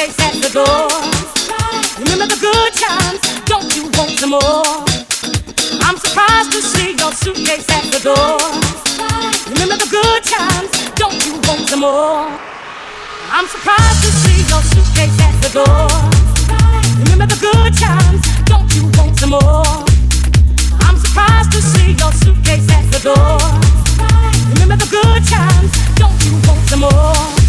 suitcase at the door. Remember the good times, don't you want some more? I'm surprised to see your suitcase at the door. Remember the good times, don't you want some more? I'm surprised to see your suitcase at the door. Remember the good times, don't you want some more? I'm surprised to see your suitcase at the door. Remember the good times, don't you want some more?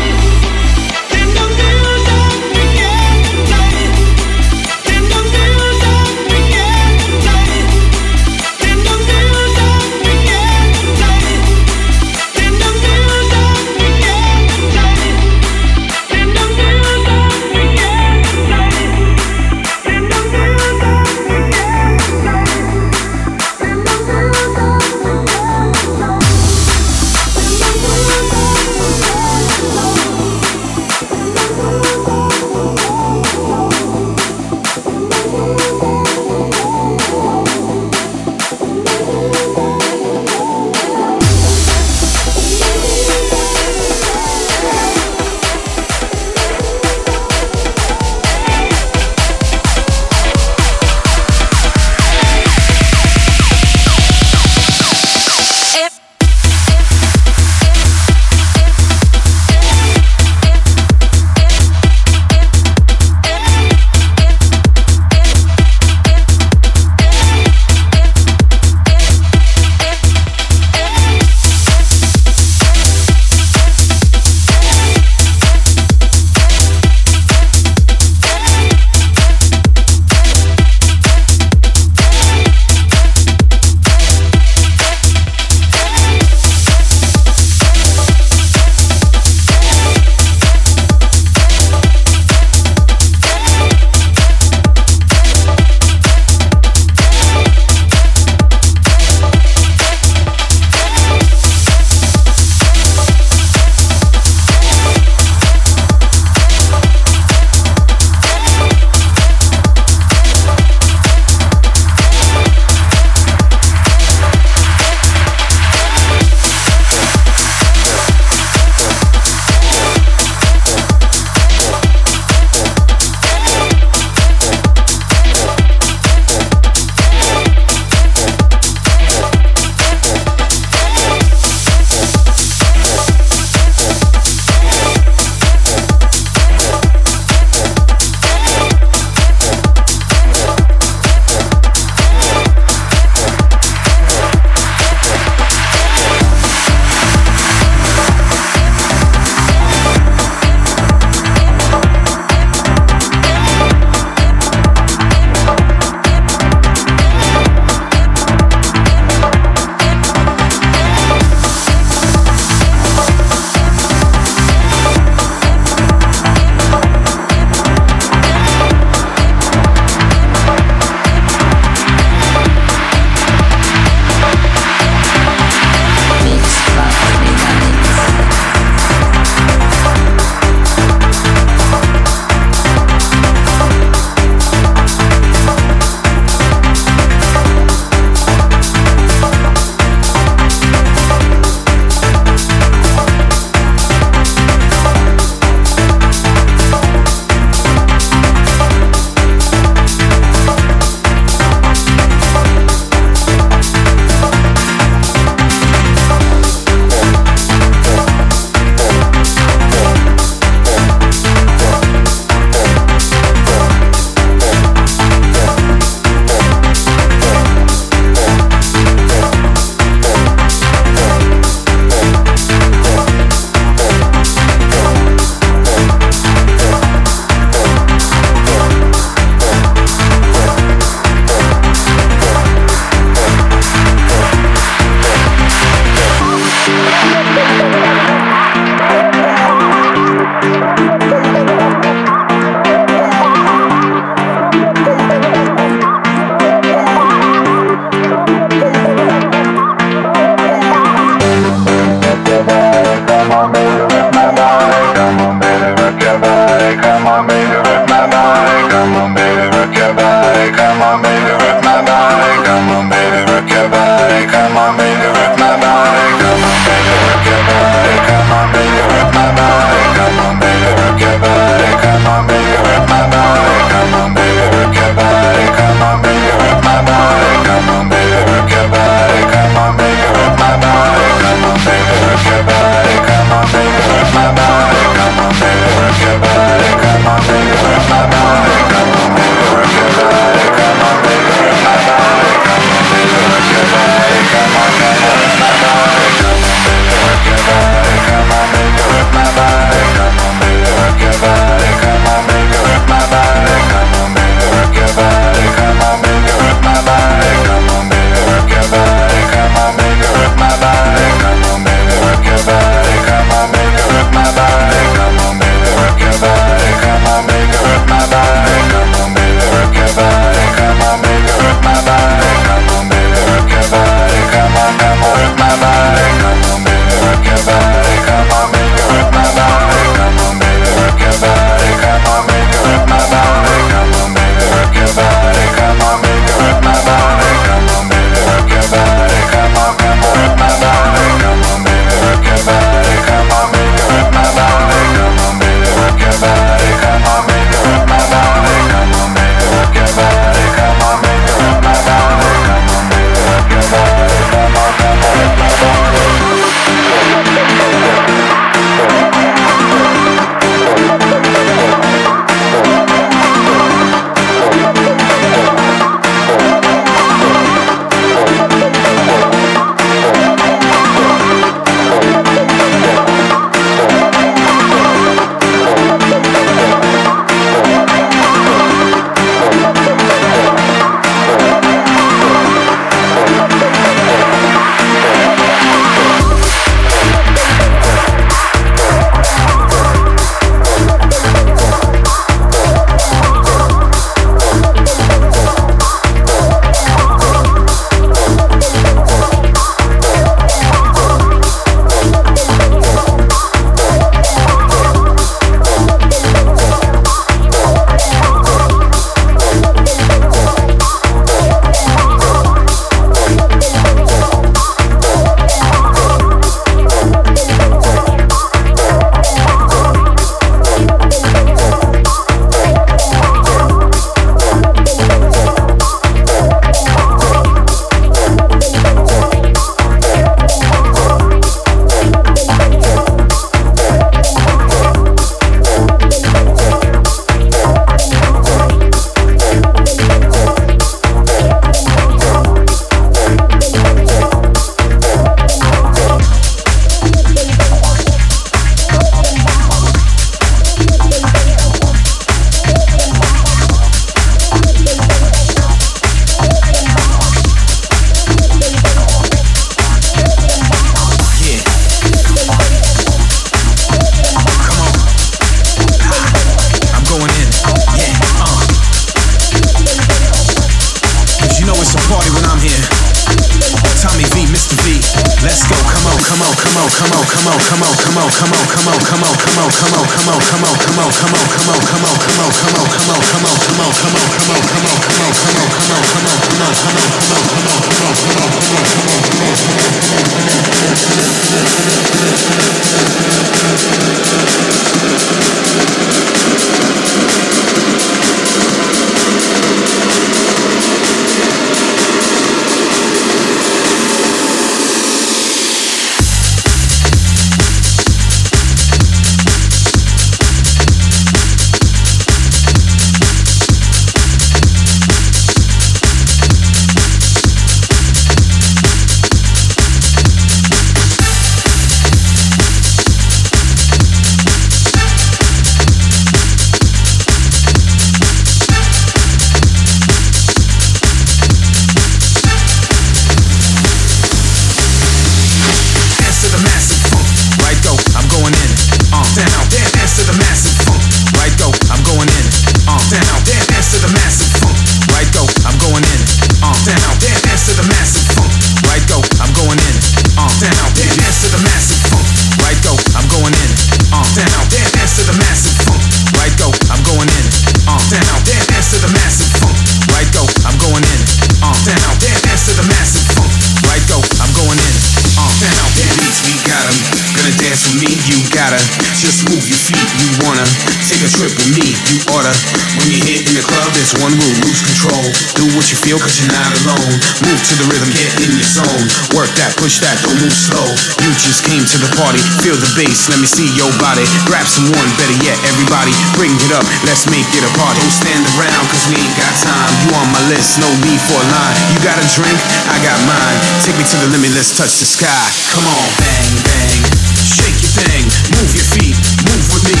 Push that, don't move slow. You just came to the party, feel the bass, let me see your body. Grab someone, better yet, everybody, bring it up, let's make it a party. Don't stand around, cause we ain't got time. You on my list, no need for a line. You got a drink, I got mine. Take me to the limit, let's touch the sky. Come on, bang, bang. Shake your thing, move your feet, move with me.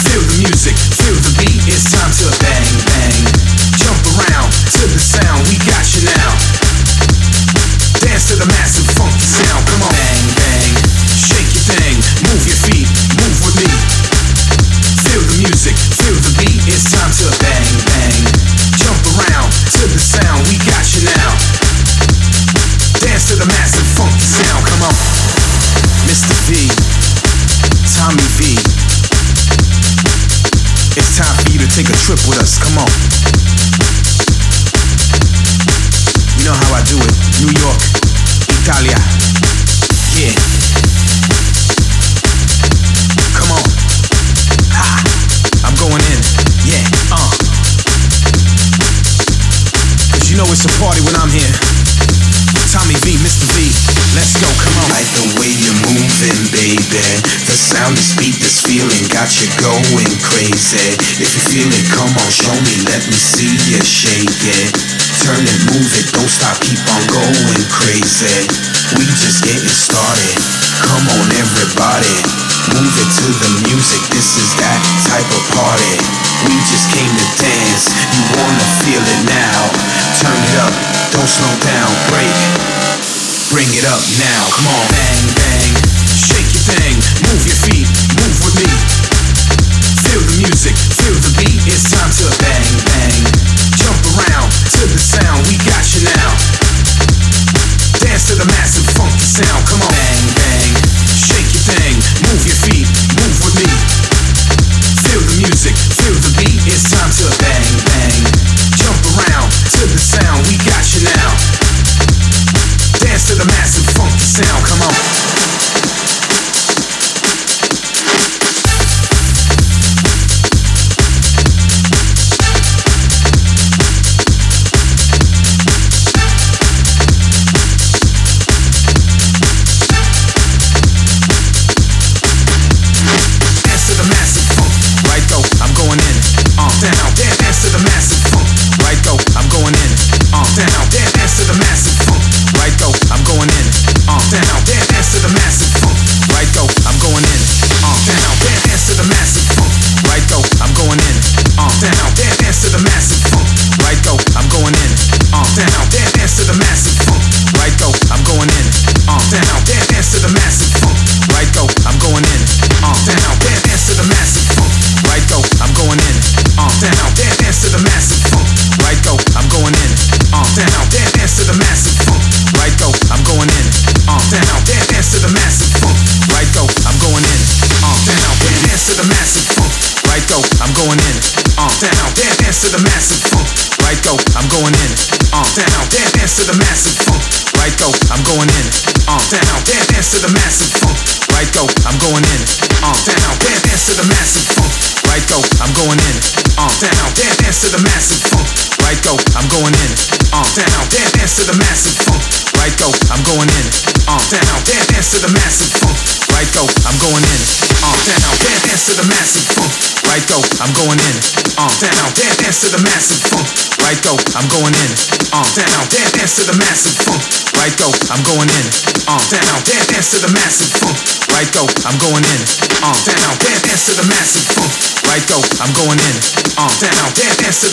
Feel the music, feel the beat, it's time to bang, bang. Jump around to the sound, we got you now. Dance to the massive funky sound. Come on. Bang, bang. Shake your thing. Move your feet. Move with me. Feel the music. Feel the beat. It's time to bang, bang. Jump around to the sound. We got you now. Dance to the massive sound. Come on. Mr. V. Tommy V. It's time for you to take a trip with us. Come on. Know how I do it. New York. Italia. Yeah. Come on. Ha. I'm going in. Yeah. Uh. Cause you know it's a party when I'm here. Tommy V, Mr. V, let's go, come on. Like the way you're moving, baby. The sound, this beat, this feeling got you going crazy. If you feel it, come on, show me, let me see you shake it. Turn it, move it, don't stop, keep on going crazy. We just getting started. Come on, everybody. Move it to the music, this is that type of party. We just came to dance, you wanna feel it now. Turn it up, don't slow down, break. Bring it up now, come on.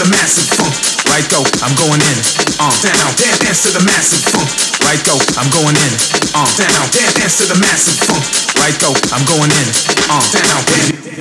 the massive funk. Right though, I'm going in. Uh, down, dance, dance to the massive funk. Right though, I'm going in. Uh, down, dance, dance to the massive funk. Right though, I'm going in. Uh, down, dance.